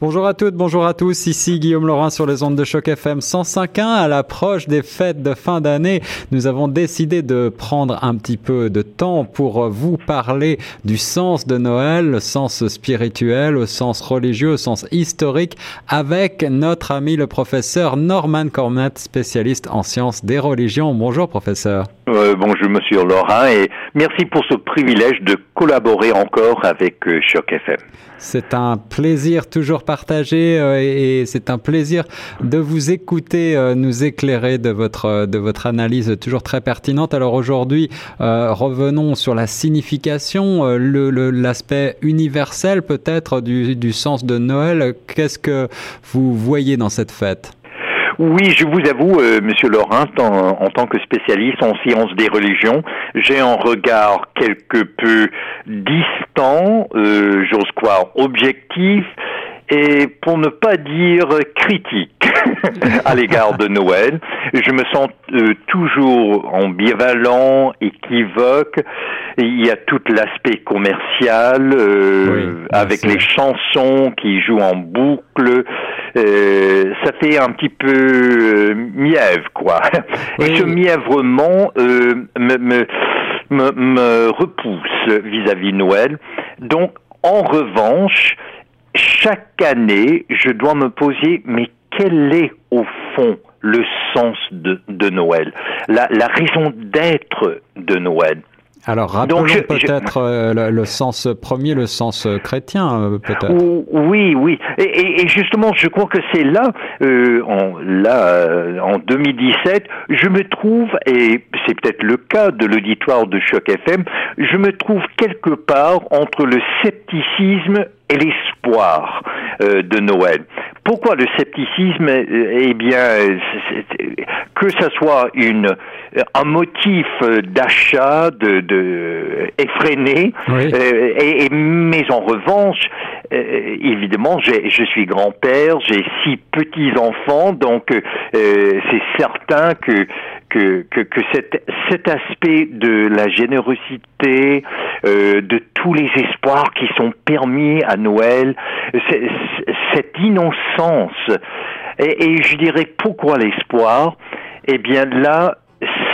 Bonjour à toutes, bonjour à tous. Ici Guillaume Laurin sur les ondes de choc FM 105.1. À l'approche des fêtes de fin d'année, nous avons décidé de prendre un petit peu de temps pour vous parler du sens de Noël, le sens spirituel, le sens religieux, le sens historique, avec notre ami le professeur Norman Cornette, spécialiste en sciences des religions. Bonjour professeur. Euh, bonjour Monsieur Laurin et merci pour ce privilège de collaborer encore avec euh, Choc FM. C'est un plaisir toujours partagé euh, et c'est un plaisir de vous écouter, euh, nous éclairer de votre de votre analyse toujours très pertinente. Alors aujourd'hui, euh, revenons sur la signification, l'aspect universel peut-être du, du sens de Noël. Qu'est-ce que vous voyez dans cette fête? Oui, je vous avoue, euh, Monsieur Laurent, en, tant que spécialiste en sciences des religions, j'ai un regard quelque peu distant, euh, j'ose croire objectif, et pour ne pas dire critique à l'égard de Noël. Je me sens euh, toujours ambivalent, équivoque. Il y a tout l'aspect commercial euh, avec les chansons qui jouent en boucle. Euh, ça fait un petit peu euh, mièvre, quoi. Et ce mièvrement me, me, me, me repousse vis-à-vis -vis Noël. Donc, en revanche, chaque année, je dois me poser, mais quel est au fond le sens de, de Noël, la, la raison d'être de Noël alors rappelons peut-être euh, le, sens premier, le sens euh, chrétien, euh, peut-être. Oui, oui. Et, et, justement, je crois que c'est là, euh, en, là, en 2017, je me trouve, et c'est peut-être le cas de l'auditoire de Choc FM, je me trouve quelque part entre le scepticisme et l'espoir euh, de Noël. Pourquoi le scepticisme Eh bien, que ce soit une un motif d'achat de, de effréné, euh, et, mais en revanche, euh, évidemment, je suis grand-père, j'ai six petits enfants, donc euh, c'est certain que que, que, que cet, cet aspect de la générosité, euh, de tous les espoirs qui sont permis à Noël, cette innocence, et, et je dirais pourquoi l'espoir Eh bien là,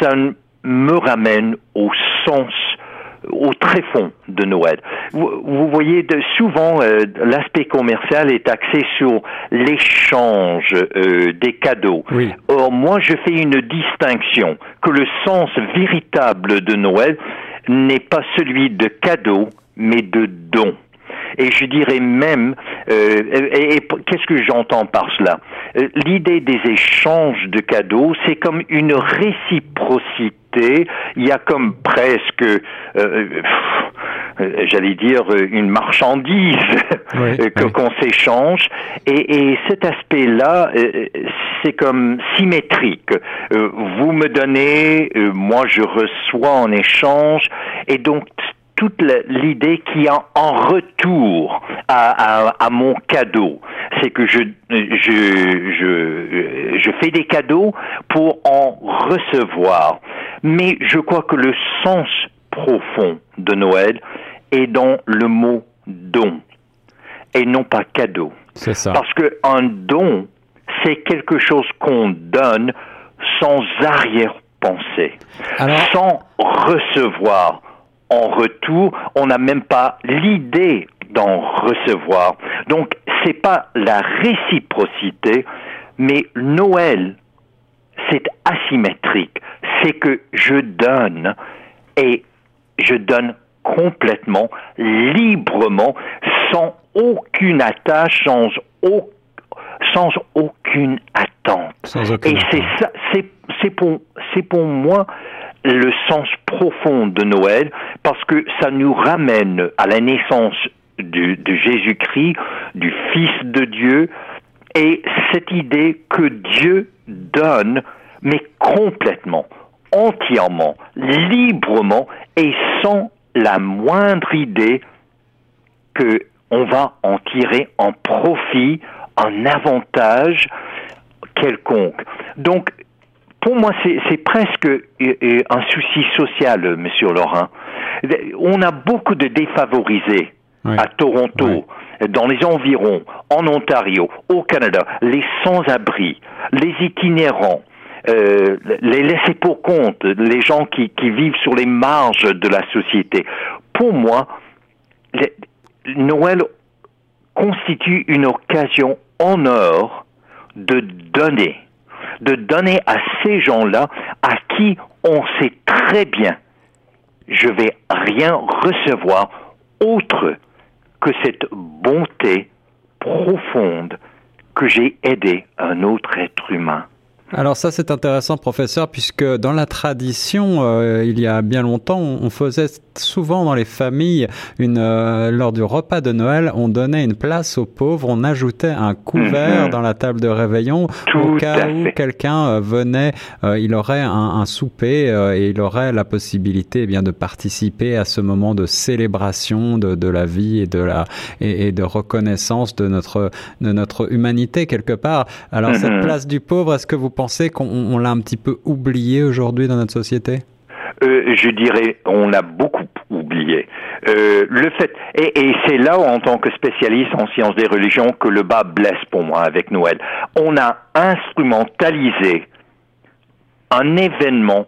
ça me ramène au sens au tréfonds de Noël. Vous, voyez, de, souvent, euh, l'aspect commercial est axé sur l'échange euh, des cadeaux. Or, moi, je fais une distinction que le sens véritable de Noël n'est pas celui de cadeau, mais de don. Et je dirais même, euh, et, qu'est-ce que j'entends par cela? L'idée des échanges de cadeaux, c'est comme une réciprocité. Il y a comme presque, euh, euh j'allais dire, une marchandise que qu'on s'échange. Et, et, cet aspect-là, c'est comme symétrique. vous me donnez, moi je reçois en échange, et donc toute l'idée qui a en retour à, à, mon cadeau. C'est que je, je, je, je fais des cadeaux pour en recevoir. Mais je crois que le sens profond de Noël est dans le mot don et non pas cadeau. C'est ça. Parce qu'un don, c'est quelque chose qu'on donne sans arrière-pensée, sans recevoir en retour, on n'a même pas l'idée d'en recevoir. Donc, c'est pas la réciprocité, mais Noël, c'est asymétrique. C'est que je donne et je donne complètement, librement, sans aucune attache, sans, sans aucune attente. et c'est ça, c'est pour, c'est pour moi le sens profond de Noël parce que ça nous ramène à la naissance de, Jésus-Christ, du Fils de Dieu, et cette idée que Dieu donne, mais complètement, entièrement, librement et sans la moindre idée que on va en tirer un profit, un avantage quelconque. Donc, pour moi, c'est presque euh, un souci social, Monsieur Laurent. On a beaucoup de défavorisés à Toronto, dans les environs, en Ontario, au Canada, les sans-abri, les itinérants, euh, les laissés pour compte, les gens qui, qui, vivent sur les marges de la société. Pour moi, Noël constitue une occasion en or de donner, de donner à ces gens-là à qui on sait très bien, je vais rien recevoir autre que cette bonté profonde que j'ai aidé un autre être humain. Alors ça c'est intéressant professeur puisque dans la tradition euh, il y a bien longtemps on faisait souvent dans les familles une euh, lors du repas de Noël on donnait une place aux pauvres on ajoutait un couvert mhm. dans la table de réveillon au cas où quelqu'un euh, venait il aurait un, un souper et il aurait la possibilité eh bien de participer à ce moment de célébration de, de la vie et de la et, de reconnaissance de notre de notre humanité quelque part alors cette mhm. place du pauvre est-ce que vous pensez qu'on l'a un petit peu oublié aujourd'hui dans notre société? Euh, je dirais, on l'a beaucoup oublié. Euh, le fait, et, et c'est là, en tant que spécialiste en sciences des religions, que le bas blesse pour moi avec Noël. On a instrumentalisé un événement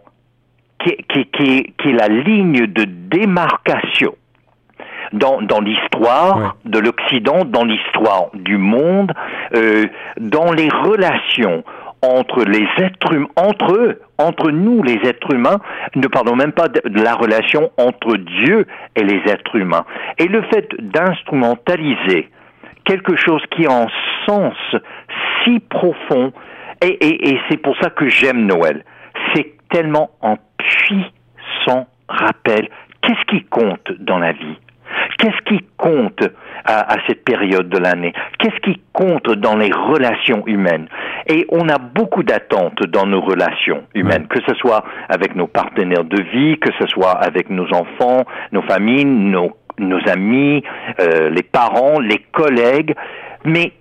qui, qui, qui, qui est la ligne de démarcation dans, dans l'histoire de l'Occident, dans l'histoire du monde, euh, dans les relations entre les êtres humains, entre eux, entre nous les êtres humains, ne parlons même pas de la relation entre Dieu et les êtres humains. Et le fait d'instrumentaliser quelque chose qui a un sens si profond, et, et, et c'est pour ça que j'aime Noël, c'est tellement un puissant rappel. Qu'est-ce qui compte dans la vie? Qu'est-ce qui compte à, cette période de l'année? Qu'est-ce qui compte dans les relations humaines? Et on a beaucoup d'attentes dans nos relations humaines, que ce soit avec nos partenaires de vie, que ce soit avec nos enfants, nos familles, nos, amis, euh, les parents, les collègues. Mais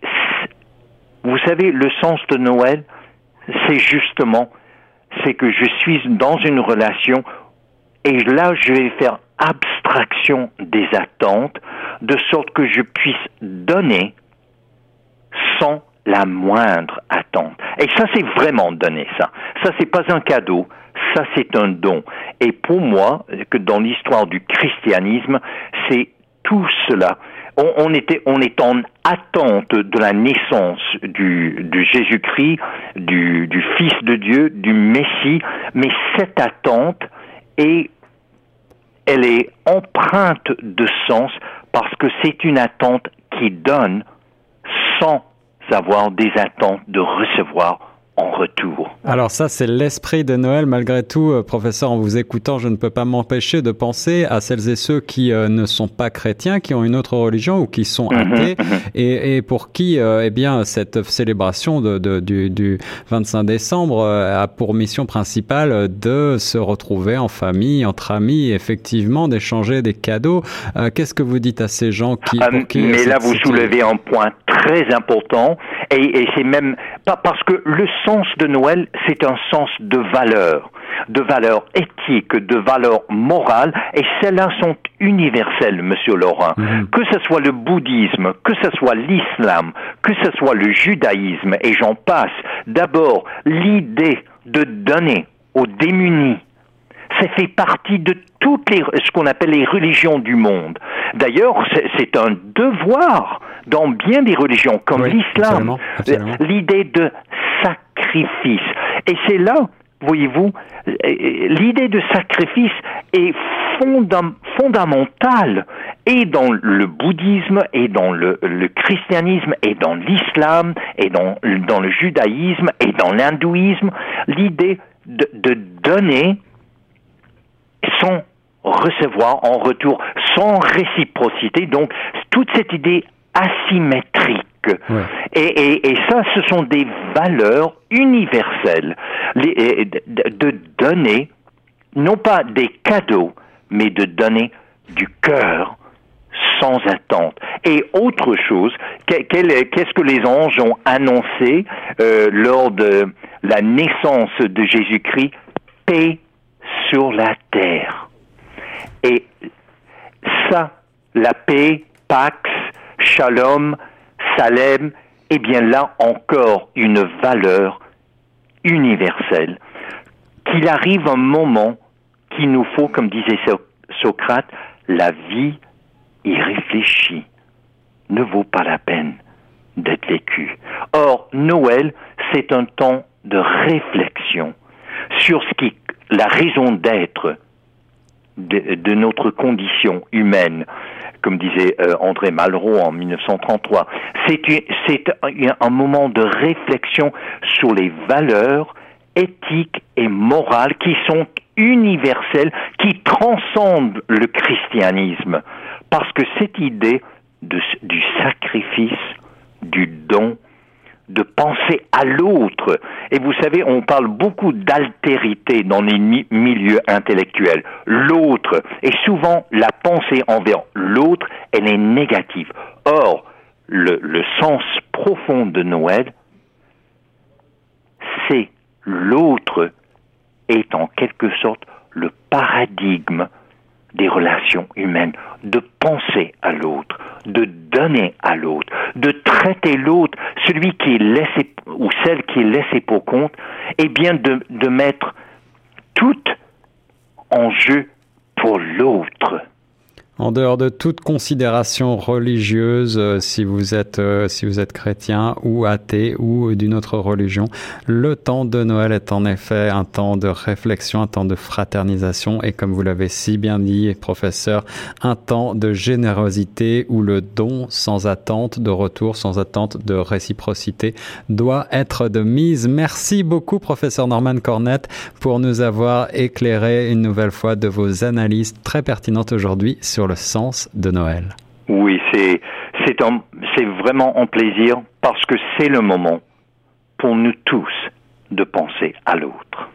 vous savez, le sens de Noël, c'est justement, c'est que je suis dans une relation et là, je vais faire abstraction des attentes, de sorte que je puisse donner sans la moindre attente. Et ça, c'est vraiment donner ça. Ça, c'est pas un cadeau, ça, c'est un don. Et pour moi, que dans l'histoire du christianisme, c'est tout cela. On, était, on est en attente de la naissance du, Jésus-Christ, du, du Fils de Dieu, du Messie, mais cette attente est elle est empreinte de sens parce que c'est une attente qui donne sans avoir des attentes de recevoir retour. Alors ça, c'est l'esprit de Noël. Malgré tout, euh, professeur, en vous écoutant, je ne peux pas m'empêcher de penser à celles et ceux qui euh, ne sont pas chrétiens, qui ont une autre religion ou qui sont mhm, athées, mhm. et, pour qui, euh, eh bien, cette célébration de, du, 25 décembre a pour mission principale de se retrouver en famille, entre amis, effectivement, d'échanger des cadeaux. Qu'est-ce que vous dites à ces gens qui... qui mais là, vous soulevez un point très important, et, et c'est même pas parce que le sens de Noël, c'est un sens de valeur, de valeur éthique, de valeur morale, et celles-là sont universelles, Monsieur Laurent. Mhm. Que ce soit le bouddhisme, que ce soit l'islam, que ce soit le judaïsme, et j'en passe. D'abord, l'idée de donner aux démunis, ça fait partie de toutes les, ce qu'on appelle les religions du monde. D'ailleurs, c'est un devoir dans bien des religions, comme l'islam, l'idée de sacrifice. Et c'est là, voyez-vous, l'idée de sacrifice est fondamentale et dans le bouddhisme, et dans le, christianisme, et dans l'islam, et dans, dans le judaïsme, et dans l'hindouisme, l'idée de, de donner sans recevoir en retour, sans réciprocité. Donc, toute cette idée asymétrique. Et, et, ça, ce sont des valeurs universelles de, donner, non pas des cadeaux, mais de donner du cœur sans attente. Et autre chose, qu'est-ce que les anges ont annoncé euh, lors de la naissance de Jésus-Christ? Paix sur la terre. Et ça, la paix Pax, Shalom, Salem, eh bien là encore une valeur universelle. Qu'il arrive un moment qu'il nous faut, comme disait Socrate, la vie irréfléchie ne vaut pas la peine d'être vécue. Or, Noël, c'est un temps de réflexion sur ce qui la raison d'être de, notre condition humaine, comme disait euh, André Malraux en 1933. C'est un moment de réflexion sur les valeurs éthiques et morales qui sont universelles, qui transcendent le christianisme. Parce que cette idée du sacrifice, du don, de penser à l'autre. Et vous savez, on parle beaucoup d'altérité dans les milieux intellectuels. L'autre, et souvent la pensée envers l'autre, elle est négative. Or, le, sens profond de Noël, c'est l'autre est en quelque sorte le paradigme des relations humaines, de penser à l'autre, de donner à l'autre, de traiter l'autre, celui qui est laissé ou celle qui est laissée pour compte, et bien de, de mettre tout en jeu pour l'autre. En dehors de toute considération religieuse, euh, si vous êtes euh, si vous êtes chrétien ou athée ou d'une autre religion, le temps de Noël est en effet un temps de réflexion, un temps de fraternisation et comme vous l'avez si bien dit, professeur, un temps de générosité où le don sans attente de retour, sans attente de réciprocité doit être de mise. Merci beaucoup, professeur Norman Cornette, pour nous avoir éclairé une nouvelle fois de vos analyses très pertinentes aujourd'hui sur sens de Noël. Oui, c'est vraiment un plaisir parce que c'est le moment pour nous tous de penser à l'autre.